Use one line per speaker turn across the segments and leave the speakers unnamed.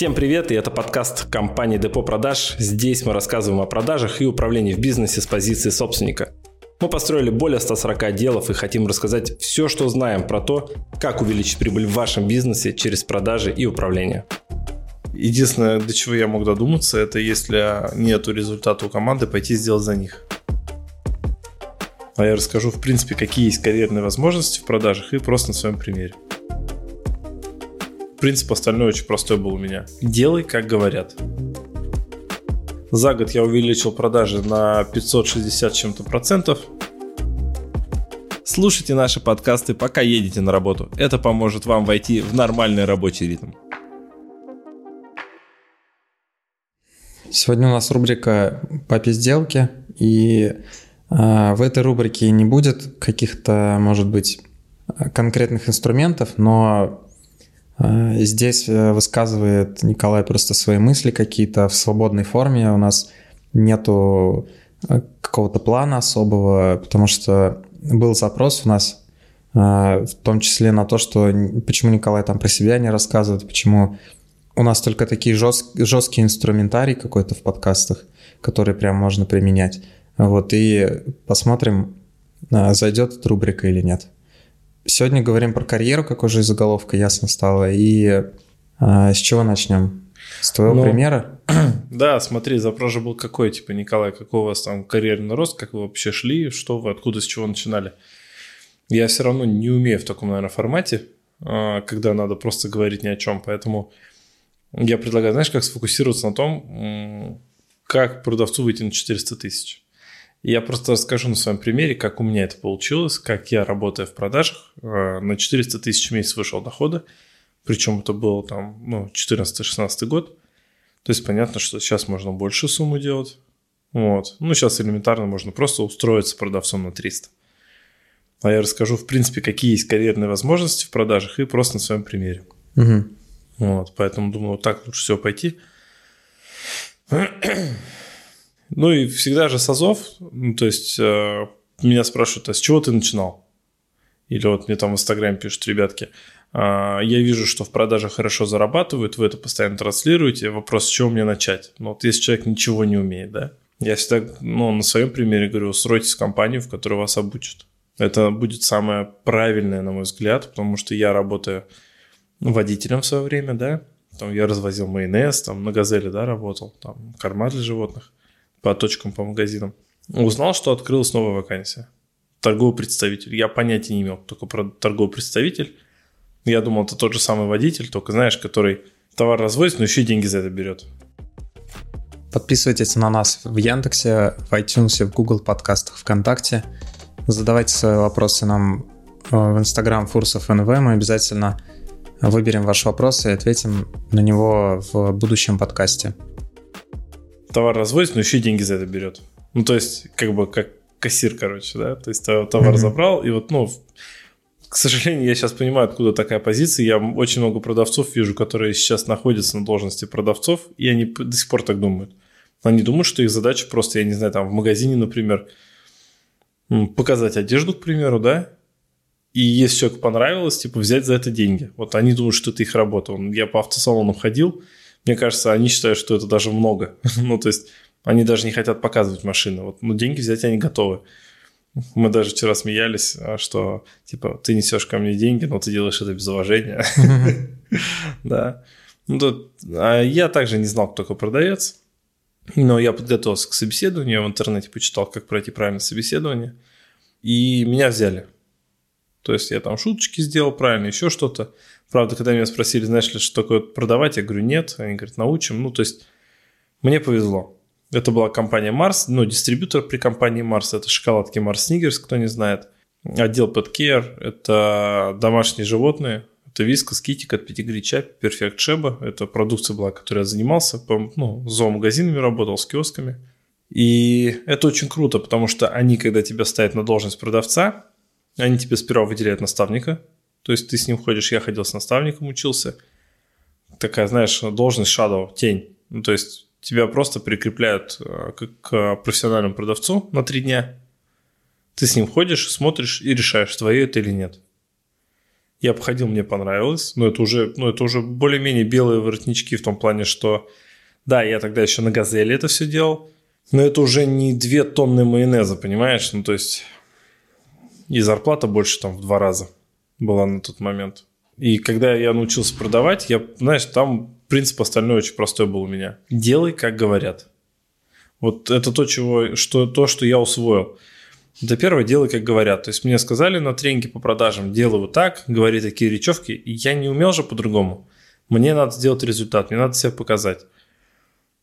Всем привет, и это подкаст компании Депо Продаж. Здесь мы рассказываем о продажах и управлении в бизнесе с позиции собственника. Мы построили более 140 отделов и хотим рассказать все, что знаем про то, как увеличить прибыль в вашем бизнесе через продажи и управление.
Единственное, до чего я мог додуматься, это если нет результата у команды, пойти сделать за них. А я расскажу, в принципе, какие есть карьерные возможности в продажах и просто на своем примере. Принцип остальной очень простой был у меня. Делай, как говорят. За год я увеличил продажи на 560 чем-то процентов.
Слушайте наши подкасты, пока едете на работу. Это поможет вам войти в нормальный рабочий ритм.
Сегодня у нас рубрика «Папе сделки», и э, в этой рубрике не будет каких-то, может быть, конкретных инструментов, но здесь э, высказывает Николай просто свои мысли какие-то в свободной форме. У нас нету э, какого-то плана особого, потому что был запрос у нас, в том числе на то, что почему Николай там про себя не рассказывает, почему у нас только такие жест, жесткие инструментарий какой-то в подкастах, которые прям можно применять. Вот, и посмотрим, зайдет эта рубрика или нет. Сегодня говорим про карьеру, как уже из заголовка ясно стало. И а, с чего начнем? С твоего ну, примера?
Да, смотри, запрос же был какой, типа, Николай, какой у вас там карьерный рост, как вы вообще шли, что вы, откуда, с чего начинали? Я все равно не умею в таком, наверное, формате, а, когда надо просто говорить ни о чем, поэтому я предлагаю, знаешь, как сфокусироваться на том, как продавцу выйти на 400 тысяч. Я просто расскажу на своем примере, как у меня это получилось, как я, работая в продажах, э, на 400 тысяч в месяц вышел дохода, причем это был там, ну, 14-16 год. То есть понятно, что сейчас можно больше сумму делать. Вот. Ну, сейчас элементарно можно просто устроиться продавцом на 300. А я расскажу, в принципе, какие есть карьерные возможности в продажах и просто на своем примере.
Угу.
Вот, поэтому думаю, вот так лучше всего пойти. Ну и всегда же с Азов, ну, то есть э, меня спрашивают, а с чего ты начинал? Или вот мне там в Инстаграме пишут ребятки, э, я вижу, что в продажах хорошо зарабатывают, вы это постоянно транслируете, вопрос, с чего мне начать? Ну вот если человек ничего не умеет, да? Я всегда, ну, на своем примере говорю, устройтесь в компанию, в которой вас обучат. Это будет самое правильное, на мой взгляд, потому что я работаю водителем в свое время, да, там я развозил майонез, там на газели, да, работал, там корма для животных по точкам, по магазинам. Узнал, что открылась новая вакансия. Торговый представитель. Я понятия не имел, только про торговый представитель. Я думал, это тот же самый водитель, только, знаешь, который товар развозит, но еще и деньги за это берет.
Подписывайтесь на нас в Яндексе, в iTunes, в Google подкастах, ВКонтакте. Задавайте свои вопросы нам э, в Instagram Фурсов НВ. Мы обязательно выберем ваш вопрос и ответим на него в будущем подкасте
товар развозит, но еще и деньги за это берет. Ну, то есть, как бы, как кассир, короче, да, то есть товар mm-hmm. забрал, и вот, ну, к сожалению, я сейчас понимаю, откуда такая позиция. Я очень много продавцов вижу, которые сейчас находятся на должности продавцов, и они до сих пор так думают. Они думают, что их задача просто, я не знаю, там в магазине, например, показать одежду, к примеру, да, и если человеку понравилось, типа взять за это деньги. Вот они думают, что это их работа. Я по автосалону ходил, мне кажется, они считают, что это даже много. ну, то есть, они даже не хотят показывать машины. Вот, ну, деньги взять они готовы. Мы даже вчера смеялись, а, что, типа, ты несешь ко мне деньги, но ты делаешь это без уважения. Да. Ну, тут, а я также не знал, кто такой продавец. Но я подготовился к собеседованию, я в интернете почитал, как пройти правильное собеседование. И меня взяли. То есть я там шуточки сделал правильно, еще что-то. Правда, когда меня спросили, знаешь ли, что такое продавать, я говорю, нет. Они говорят, научим. Ну, то есть мне повезло. Это была компания Mars, ну, дистрибьютор при компании Mars. Это шоколадки Mars Snickers, кто не знает. Отдел Pet Care – это домашние животные. Это Вискас, Китикат, Педигри, Чапи, Перфект Шеба. Это продукция была, которой я занимался. По, ну, зоомагазинами работал, с киосками. И это очень круто, потому что они, когда тебя ставят на должность продавца, они тебе сперва выделяют наставника, то есть ты с ним ходишь, я ходил с наставником, учился. Такая, знаешь, должность shadow, тень. Ну, то есть тебя просто прикрепляют э, к профессиональному продавцу на три дня. Ты с ним ходишь, смотришь и решаешь, твое это или нет. Я обходил, мне понравилось. Но это уже, ну, это уже более-менее белые воротнички в том плане, что да, я тогда еще на газели это все делал. Но это уже не две тонны майонеза, понимаешь? Ну, то есть и зарплата больше там в два раза была на тот момент. И когда я научился продавать, я, знаешь, там принцип остальной очень простой был у меня. Делай, как говорят. Вот это то, чего, что, то, что я усвоил. Это первое, делай, как говорят. То есть мне сказали на тренинге по продажам, делай вот так, говори такие речевки, и я не умел же по-другому. Мне надо сделать результат, мне надо себя показать.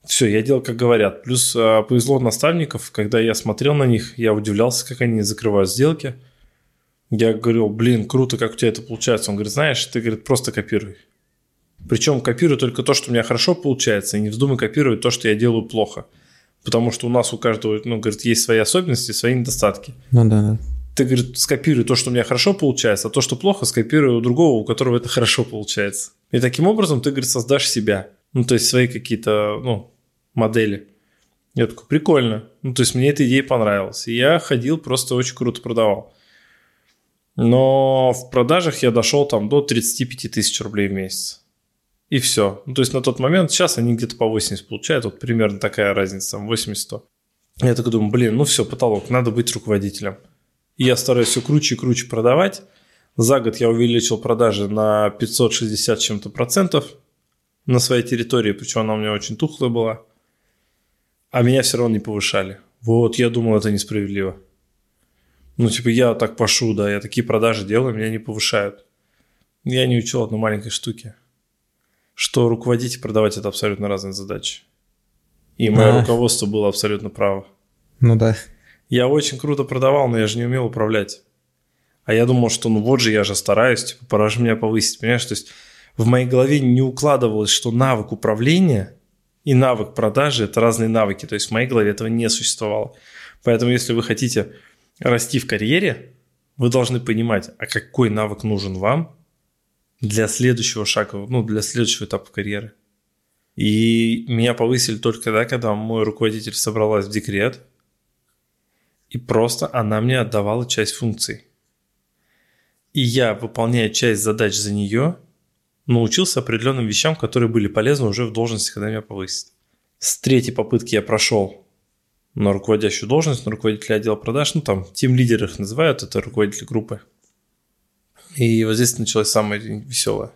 Все, я делал, как говорят. Плюс э, повезло наставников, когда я смотрел на них, я удивлялся, как они закрывают сделки. Я говорил, блин, круто, как у тебя это получается. Он говорит, знаешь, ты, говорит, просто копируй. Причем копируй только то, что у меня хорошо получается, и не вздумай копировать то, что я делаю плохо. Потому что у нас у каждого, ну, говорит, есть свои особенности, свои недостатки.
Ну да, да.
Ты, говорит, скопируй то, что у меня хорошо получается, а то, что плохо, скопируй у другого, у которого это хорошо получается. И таким образом ты, говорит, создашь себя. Ну, то есть свои какие-то, ну, модели. Я такой, прикольно. Ну, то есть мне эта идея понравилась. И я ходил, просто очень круто продавал. Но в продажах я дошел там до 35 тысяч рублей в месяц. И все. Ну, то есть на тот момент, сейчас они где-то по 80 получают, вот примерно такая разница, там 80-100. Я такой думаю, блин, ну все, потолок, надо быть руководителем. И я стараюсь все круче и круче продавать. За год я увеличил продажи на 560 чем-то процентов на своей территории, причем она у меня очень тухлая была. А меня все равно не повышали. Вот, я думал, это несправедливо. Ну, типа, я так пошу, да, я такие продажи делаю, меня не повышают. Я не учил одной маленькой штуки, что руководить и продавать – это абсолютно разные задачи. И мое а. руководство было абсолютно право.
Ну да.
Я очень круто продавал, но я же не умел управлять. А я думал, что ну вот же я же стараюсь, типа, пора же меня повысить, понимаешь? То есть в моей голове не укладывалось, что навык управления и навык продажи – это разные навыки. То есть в моей голове этого не существовало. Поэтому если вы хотите расти в карьере, вы должны понимать, а какой навык нужен вам для следующего шага, ну, для следующего этапа карьеры. И меня повысили только тогда, когда мой руководитель собралась в декрет, и просто она мне отдавала часть функций. И я, выполняя часть задач за нее, научился определенным вещам, которые были полезны уже в должности, когда меня повысят. С третьей попытки я прошел на руководящую должность, на руководителя отдела продаж, ну там тем лидер их называют, это руководитель группы. И вот здесь началось самое веселое.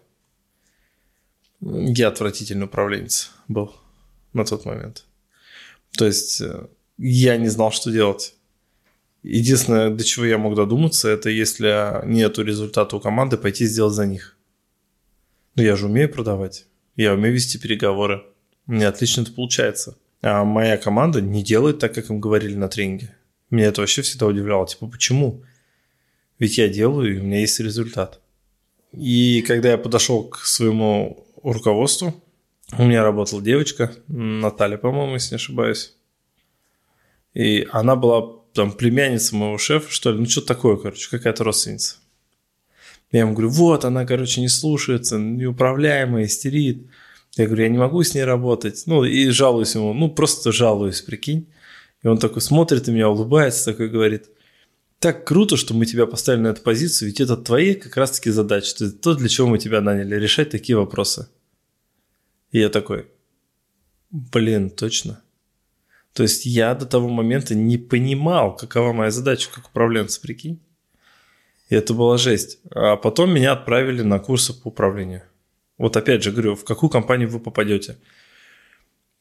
Я отвратительный управленец был на тот момент. То есть э, я не знал, что делать. Единственное, до чего я мог додуматься, это если нету результата у команды, пойти сделать за них. Но я же умею продавать. Я умею вести переговоры. Меня отлично это получается. А моя команда не делает так, как им говорили на тренинге. Меня это вообще всегда удивляло. Типа, почему? Ведь я делаю, и у меня есть результат. И когда я подошел к своему руководству, у меня работала девочка, Наталья, по-моему, если не ошибаюсь. И она была там племянница моего шефа, что ли, ну что такое, короче, какая-то родственница. Я ему говорю, вот, она, короче, не слушается, неуправляемая, истерит. Я говорю, я не могу с ней работать. Ну, и жалуюсь ему, ну, просто жалуюсь, прикинь. И он такой смотрит на меня, улыбается, такой говорит, так круто, что мы тебя поставили на эту позицию, ведь это твои как раз-таки задачи. Это то, для чего мы тебя наняли, решать такие вопросы. И я такой, блин, точно. То есть я до того момента не понимал, какова моя задача как управленца, прикинь. И это была жесть. А потом меня отправили на курсы по управлению. Вот опять же говорю, в какую компанию вы попадете.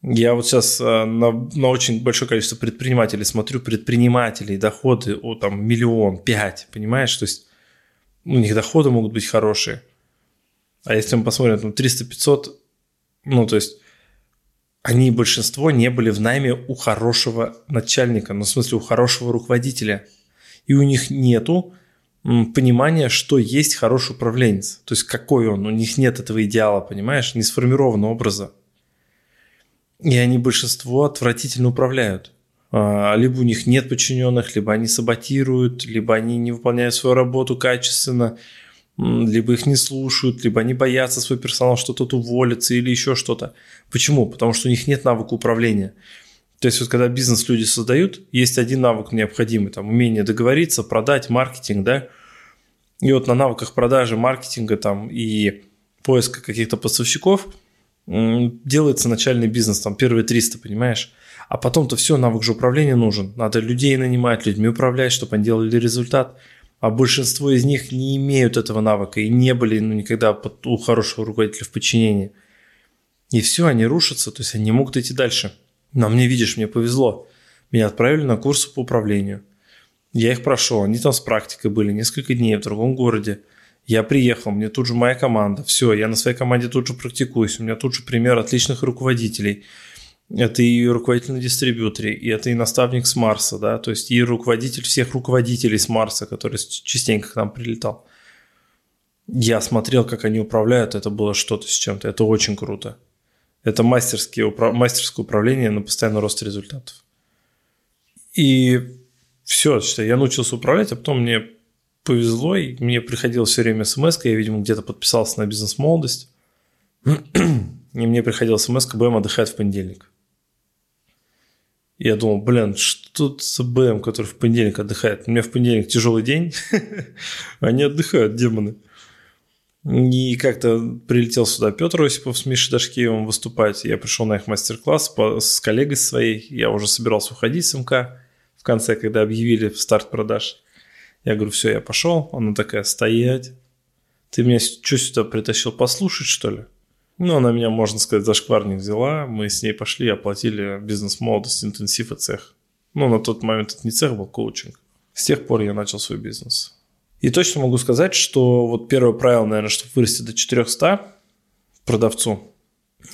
Я вот сейчас э, на, на очень большое количество предпринимателей смотрю, предпринимателей, доходы о там миллион, пять, понимаешь? То есть у них доходы могут быть хорошие. А если мы посмотрим, там 300-500, ну то есть они большинство не были в найме у хорошего начальника, ну в смысле у хорошего руководителя. И у них нету понимание, что есть хороший управленец. То есть какой он, у них нет этого идеала, понимаешь, не сформировано образа. И они большинство отвратительно управляют. А, либо у них нет подчиненных, либо они саботируют, либо они не выполняют свою работу качественно, либо их не слушают, либо они боятся свой персонал, что тот уволится или еще что-то. Почему? Потому что у них нет навыка управления. То есть вот когда бизнес люди создают, есть один навык необходимый, там умение договориться, продать, маркетинг, да. И вот на навыках продажи, маркетинга там и поиска каких-то поставщиков делается начальный бизнес, там первые 300, понимаешь? А потом-то все, навык же управления нужен. Надо людей нанимать, людьми управлять, чтобы они делали результат. А большинство из них не имеют этого навыка и не были ну, никогда под, у хорошего руководителя в подчинении. И все, они рушатся, то есть они не могут идти дальше. Но мне, видишь, мне повезло. Меня отправили на курсы по управлению. Я их прошел, они там с практикой были несколько дней в другом городе. Я приехал, мне тут же моя команда. Все, я на своей команде тут же практикуюсь. У меня тут же пример отличных руководителей – это и руководитель на дистрибьюторе, и это и наставник с Марса, да, то есть и руководитель всех руководителей с Марса, который частенько к нам прилетал. Я смотрел, как они управляют, это было что-то с чем-то, это очень круто. Это мастерские, мастерское управление на постоянный рост результатов. И все, считай, я научился управлять, а потом мне повезло, и мне приходилось все время смс я, видимо, где-то подписался на бизнес-молодость, и мне приходила смс БМ отдыхает в понедельник. Я думал, блин, что тут с БМ, который в понедельник отдыхает? У меня в понедельник тяжелый день, они отдыхают, демоны. И как-то прилетел сюда Петр Осипов с Мишей Дашкиевым выступать. Я пришел на их мастер-класс с коллегой своей. Я уже собирался уходить с МК в конце, когда объявили старт продаж. Я говорю, все, я пошел. Она такая, стоять. Ты меня что сюда притащил послушать, что ли? Ну, она меня, можно сказать, за шкварник взяла. Мы с ней пошли, оплатили бизнес-молодость, интенсив и цех. Ну, на тот момент это не цех был, коучинг. С тех пор я начал свой бизнес. И точно могу сказать, что вот первое правило, наверное, чтобы вырасти до 400 продавцу,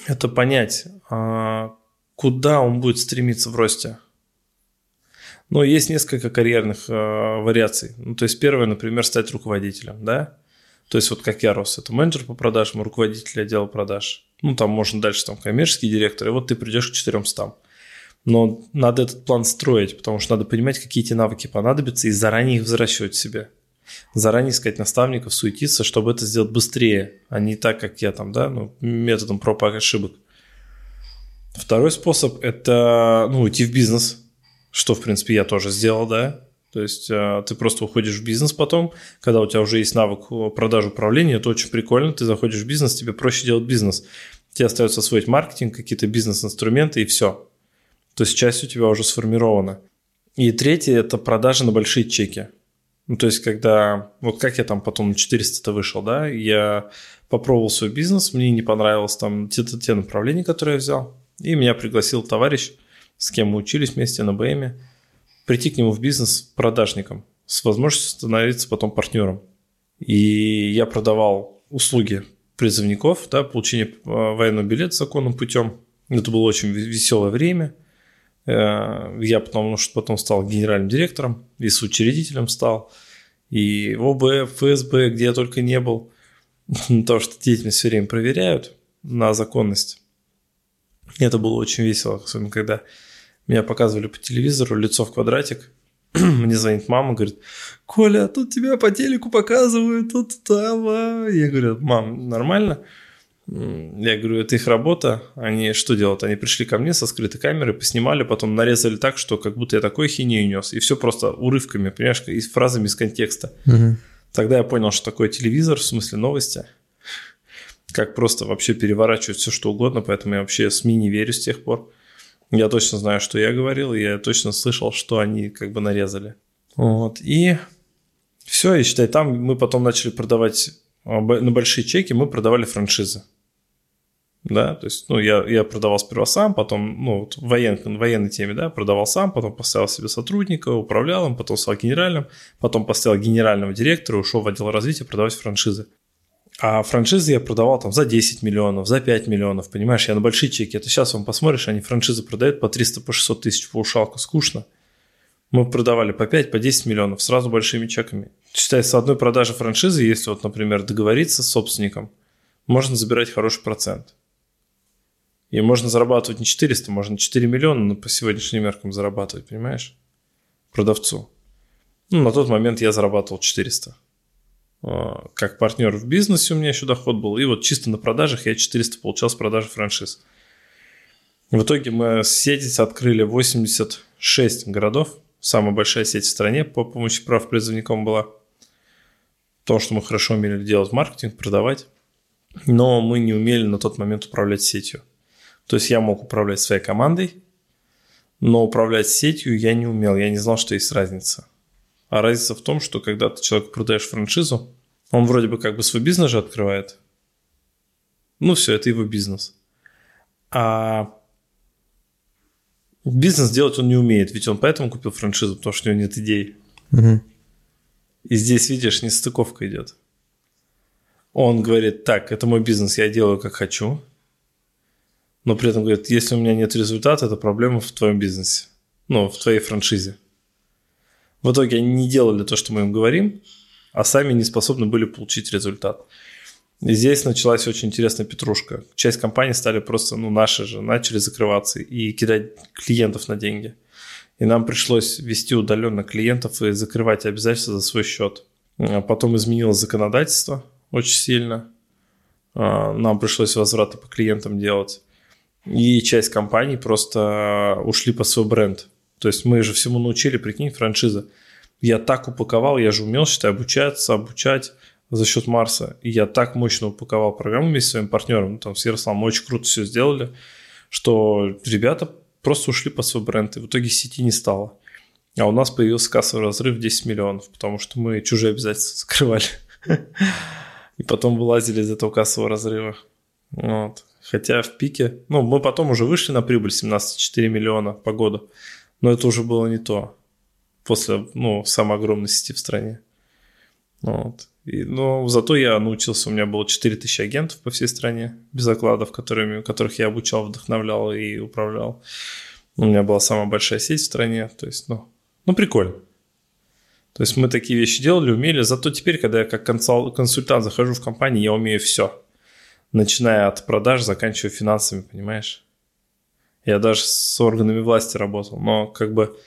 это понять, а куда он будет стремиться в росте. Но есть несколько карьерных э, вариаций. Ну, то есть первое, например, стать руководителем, да? То есть вот как я рос, это менеджер по продажам, руководитель отдела продаж. Ну, там можно дальше там коммерческий директор, и вот ты придешь к 400. Но надо этот план строить, потому что надо понимать, какие эти навыки понадобятся, и заранее их взращивать себе. Заранее искать наставников, суетиться, чтобы это сделать быстрее, а не так, как я там, да, ну, методом проб и ошибок. Второй способ – это, ну, уйти в бизнес, что, в принципе, я тоже сделал, да, то есть э, ты просто уходишь в бизнес потом, когда у тебя уже есть навык продажи управления, это очень прикольно, ты заходишь в бизнес, тебе проще делать бизнес. Тебе остается освоить маркетинг, какие-то бизнес-инструменты и все. То есть часть у тебя уже сформирована. И третье – это продажи на большие чеки. Ну, то есть, когда... Вот как я там потом на 400-то вышел, да, я попробовал свой бизнес, мне не понравилось там те, те направления, которые я взял. И меня пригласил товарищ, с кем мы учились вместе на БМе прийти к нему в бизнес продажником с возможностью становиться потом партнером. И я продавал услуги призывников, да, получение э, военного билета законным путем. Это было очень веселое время. Э, я что потом стал генеральным директором и с учредителем стал. И в ОБ, ФСБ, где я только не был. То, что деятельность все время проверяют на законность. Это было очень весело, особенно когда меня показывали по телевизору, лицо в квадратик. Мне звонит мама, говорит, Коля, тут тебя по телеку показывают, тут там. А». Я говорю, мам, нормально? Я говорю, это их работа. Они что делают? Они пришли ко мне со скрытой камерой, поснимали, потом нарезали так, что как будто я такой хинею нес. И все просто урывками, понимаешь, и фразами из контекста. Угу. Тогда я понял, что такое телевизор, в смысле новости. Как просто вообще переворачивать все, что угодно. Поэтому я вообще СМИ не верю с тех пор. Я точно знаю, что я говорил, и я точно слышал, что они как бы нарезали. Вот. И все, и считай, там мы потом начали продавать а, на большие чеки, мы продавали франшизы. Да, то есть, ну, я, я продавал сперва сам, потом, ну, вот в воен, военной теме, да, продавал сам, потом поставил себе сотрудника, управлял им, потом стал генеральным, потом поставил генерального директора, ушел в отдел развития продавать франшизы. А франшизы я продавал там за 10 миллионов, за 5 миллионов, понимаешь, я на большие чеки. Это сейчас вам посмотришь, они франшизы продают по 300, по 600 тысяч по ушалку, скучно. Мы продавали по 5, по 10 миллионов, сразу большими чеками. Считай, с одной продажи франшизы, если вот, например, договориться с собственником, можно забирать хороший процент. И можно зарабатывать не 400, можно 4 миллиона, но по сегодняшним меркам зарабатывать, понимаешь? Продавцу. Ну, на тот момент я зарабатывал 400. А, как партнер в бизнесе у меня еще доход был. И вот чисто на продажах я 400 получал с продажи франшиз. В итоге мы сеть открыли 86 городов. Самая большая сеть в стране по помощи прав призывникам была. потому что мы хорошо умели делать маркетинг, продавать, но мы не умели на тот момент управлять сетью. То есть я мог управлять своей командой, но управлять сетью я не умел, я не знал, что есть разница. А разница в том, что когда ты человеку продаешь франшизу, он вроде бы как бы свой бизнес же открывает. Ну все, это его бизнес. А бизнес делать он не умеет, ведь он поэтому купил франшизу, потому что у него нет идей. Угу. И здесь, видишь, нестыковка идет. Он говорит, так, это мой бизнес, я делаю как хочу. Но при этом говорит, если у меня нет результата, это проблема в твоем бизнесе. Ну, в твоей франшизе. В итоге они не делали то, что мы им говорим, а сами не способны были получить результат. И здесь началась очень интересная петрушка. Часть компаний стали просто, ну, наши же, начали закрываться и кидать клиентов на деньги. И нам пришлось вести удаленно клиентов и закрывать обязательства за свой счет. А потом изменилось законодательство очень сильно. А, нам пришлось возвраты по клиентам делать. И часть компаний просто ушли по свой бренд. То есть мы же всему научили, прикинь, франшиза. Я так упаковал, я же умел, считай, обучаться, обучать за счет Марса. И я так мощно упаковал программу вместе с своим партнером, ну, там, с Ярославом, очень круто все сделали, что ребята просто ушли по свой бренд, и в итоге сети не стало. А у нас появился кассовый разрыв в 10 миллионов, потому что мы чужие обязательства закрывали. И потом вылазили из этого кассового разрыва. Вот. Хотя в пике, ну, мы потом уже вышли на прибыль 17,4 миллиона по году, но это уже было не то после, ну, самой огромной сети в стране. Вот. И, но зато я научился, у меня было 4000 агентов по всей стране, без окладов, которыми, которых я обучал, вдохновлял и управлял. У меня была самая большая сеть в стране, то есть, ну, ну прикольно. То есть мы такие вещи делали, умели, зато теперь, когда я как консультант захожу в компанию, я умею все. Начиная от продаж, заканчивая финансами, понимаешь? Я даже с органами власти работал, но как бы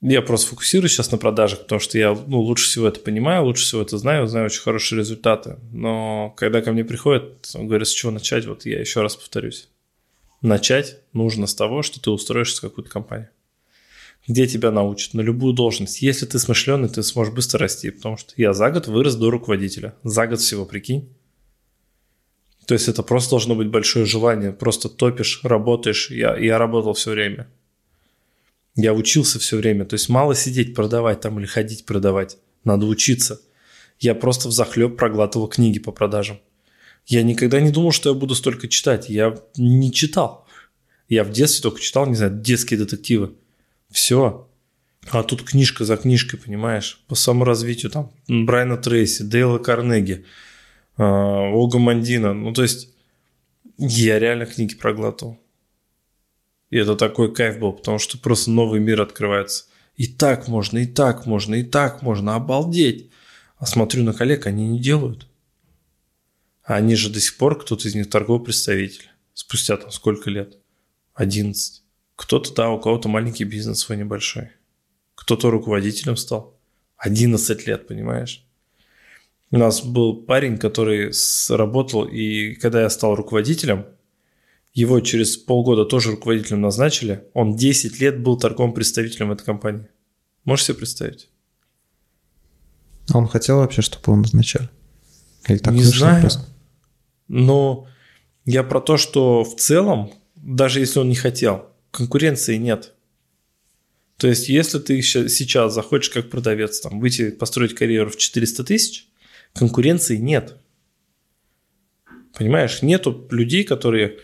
я просто фокусируюсь сейчас на продажах, потому что я ну, лучше всего это понимаю, лучше всего это знаю, знаю очень хорошие результаты. Но когда ко мне приходят, говорят, с чего начать, вот я еще раз повторюсь. Начать нужно с того, что ты устроишься в какую-то компанию. Где тебя научат? На любую должность. Если ты смышленый, ты сможешь быстро расти, потому что я за год вырос до руководителя. За год всего, прикинь. То есть это просто должно быть большое желание. Просто топишь, работаешь. Я, я работал все время. Я учился все время. То есть мало сидеть продавать там или ходить продавать. Надо учиться. Я просто в захлеб проглатывал книги по продажам. Я никогда не думал, что я буду столько читать. Я не читал. Я в детстве только читал, не знаю, детские детективы. Все. А тут книжка за книжкой, понимаешь? По саморазвитию там Брайана Трейси, Дейла Карнеги, Ога Мандина. Ну, то есть я реально книги проглатывал. И это такой кайф был, потому что просто новый мир открывается. И так можно, и так можно, и так можно, обалдеть. А смотрю на коллег, они не делают. Они же до сих пор, кто-то из них торговый представитель. Спустя там сколько лет? 11. Кто-то, да, у кого-то маленький бизнес свой небольшой. Кто-то руководителем стал. 11 лет, понимаешь? У нас был парень, который работал, и когда я стал руководителем – его через полгода тоже руководителем назначили. Он 10 лет был торговым представителем этой компании. Можешь себе представить?
А он хотел вообще, чтобы его назначали?
Или так Не знаю. Просто? Но я про то, что в целом, даже если он не хотел, конкуренции нет. То есть, если ты сейчас захочешь как продавец там, выйти построить карьеру в 400 тысяч, конкуренции нет. Понимаешь, нету людей, которые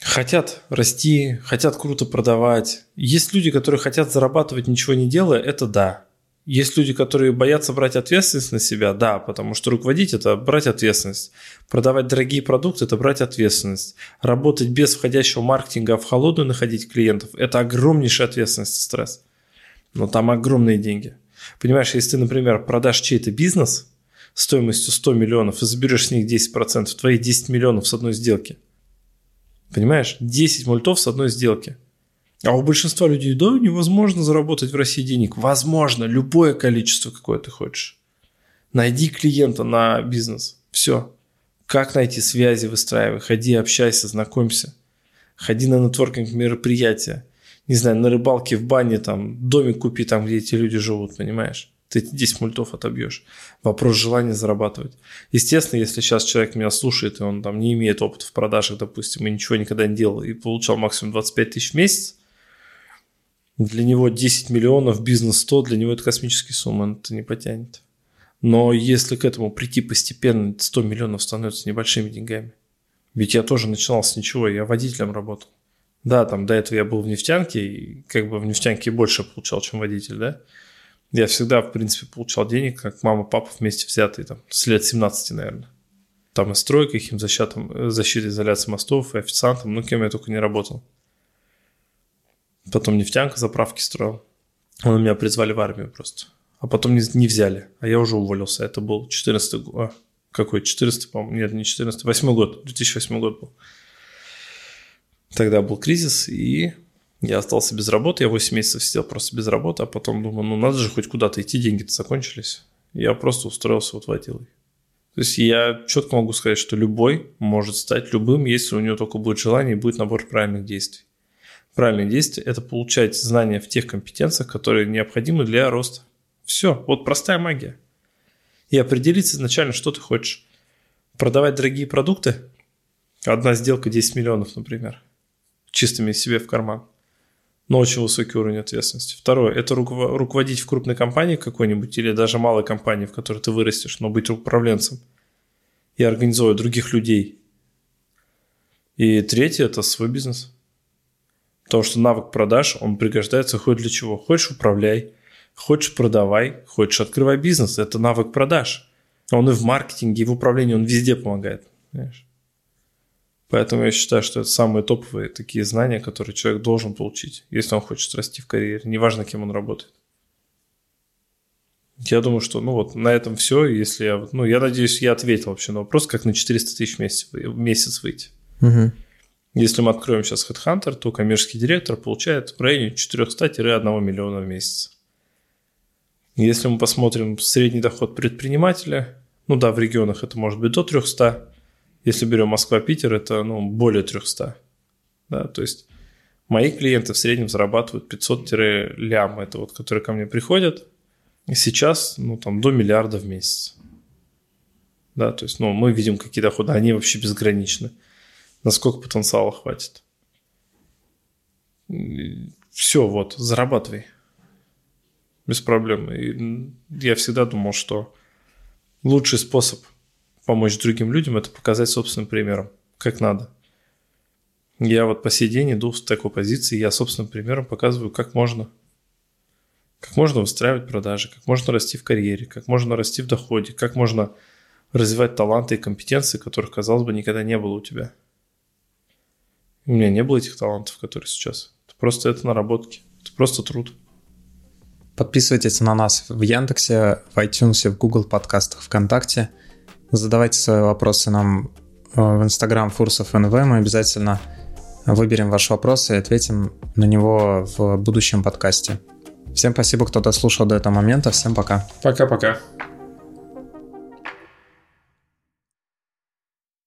хотят расти, хотят круто продавать. Есть люди, которые хотят зарабатывать, ничего не делая, это да. Есть люди, которые боятся брать ответственность на себя, да, потому что руководить – это брать ответственность. Продавать дорогие продукты – это брать ответственность. Работать без входящего маркетинга, а в холодную находить клиентов – это огромнейшая ответственность и стресс. Но там огромные деньги. Понимаешь, если ты, например, продашь чей-то бизнес стоимостью 100 миллионов и заберешь с них 10%, твои 10 миллионов с одной сделки – Понимаешь? 10 мультов с одной сделки. А у большинства людей, да, невозможно заработать в России денег. Возможно, любое количество, какое ты хочешь. Найди клиента на бизнес. Все. Как найти связи, выстраивай. Ходи, общайся, знакомься. Ходи на нетворкинг мероприятия. Не знаю, на рыбалке, в бане, там, домик купи там, где эти люди живут, понимаешь? ты эти 10 мультов отобьешь. Вопрос желания зарабатывать. Естественно, если сейчас человек меня слушает, и он там не имеет опыта в продажах, допустим, и ничего никогда не делал, и получал максимум 25 тысяч в месяц, для него 10 миллионов, бизнес 100, для него это космические суммы, он это не потянет. Но если к этому прийти постепенно, 100 миллионов становятся небольшими деньгами. Ведь я тоже начинал с ничего, я водителем работал. Да, там до этого я был в нефтянке, и как бы в нефтянке больше получал, чем водитель, да. Я всегда, в принципе, получал денег, как мама, папа вместе взятые, там, с лет 17, наверное. Там и стройка, и химзащитом, защитой изоляции мостов, и официантом, ну, кем я только не работал. Потом нефтянка, заправки строил. Он меня призвали в армию просто. А потом не, не взяли, а я уже уволился. Это был 14 год. А, какой? 14 по-моему. Нет, не 14 8 год. 2008 год был. Тогда был кризис, и я остался без работы. Я 8 месяцев сидел просто без работы, а потом думаю, ну надо же хоть куда-то идти, деньги-то закончились. Я просто устроился вот водилой. То есть я четко могу сказать, что любой может стать любым, если у него только будет желание и будет набор правильных действий. Правильные действия – это получать знания в тех компетенциях, которые необходимы для роста. Все, вот простая магия. И определиться изначально, что ты хочешь. Продавать дорогие продукты? Одна сделка 10 миллионов, например. Чистыми себе в карман. Но очень высокий уровень ответственности. Второе – это руководить в крупной компании какой-нибудь или даже малой компании, в которой ты вырастешь, но быть управленцем и организовывать других людей. И третье – это свой бизнес. Потому что навык продаж, он пригождается хоть для чего. Хочешь – управляй, хочешь – продавай, хочешь – открывай бизнес. Это навык продаж. Он и в маркетинге, и в управлении, он везде помогает. Понимаешь? Поэтому я считаю, что это самые топовые такие знания, которые человек должен получить, если он хочет расти в карьере, неважно, кем он работает. Я думаю, что ну вот на этом все. Если я, ну, я надеюсь, я ответил вообще на вопрос, как на 400 тысяч в месяц, в месяц выйти.
Угу.
Если мы откроем сейчас HeadHunter, то коммерческий директор получает в районе 400-1 миллиона в месяц. Если мы посмотрим средний доход предпринимателя, ну да, в регионах это может быть до 300, если берем Москва-Питер, это ну, более 300. Да, то есть мои клиенты в среднем зарабатывают 500-лям, это вот, которые ко мне приходят, и сейчас, ну, там, до миллиарда в месяц. Да, то есть, ну, мы видим, какие доходы, они вообще безграничны насколько потенциала хватит. Все, вот, зарабатывай. Без проблем. И я всегда думал, что лучший способ помочь другим людям – это показать собственным примером, как надо. Я вот по сей день иду в такой позиции, я собственным примером показываю, как можно. Как можно выстраивать продажи, как можно расти в карьере, как можно расти в доходе, как можно развивать таланты и компетенции, которых, казалось бы, никогда не было у тебя – у меня не было этих талантов, которые сейчас. Это просто это наработки. Это просто труд.
Подписывайтесь на нас в Яндексе, в iTunes, в Google подкастах, ВКонтакте. Задавайте свои вопросы нам э, в Instagram Фурсов НВ. Мы обязательно выберем ваш вопрос и ответим на него в будущем подкасте. Всем спасибо, кто дослушал до этого момента. Всем пока.
Пока-пока.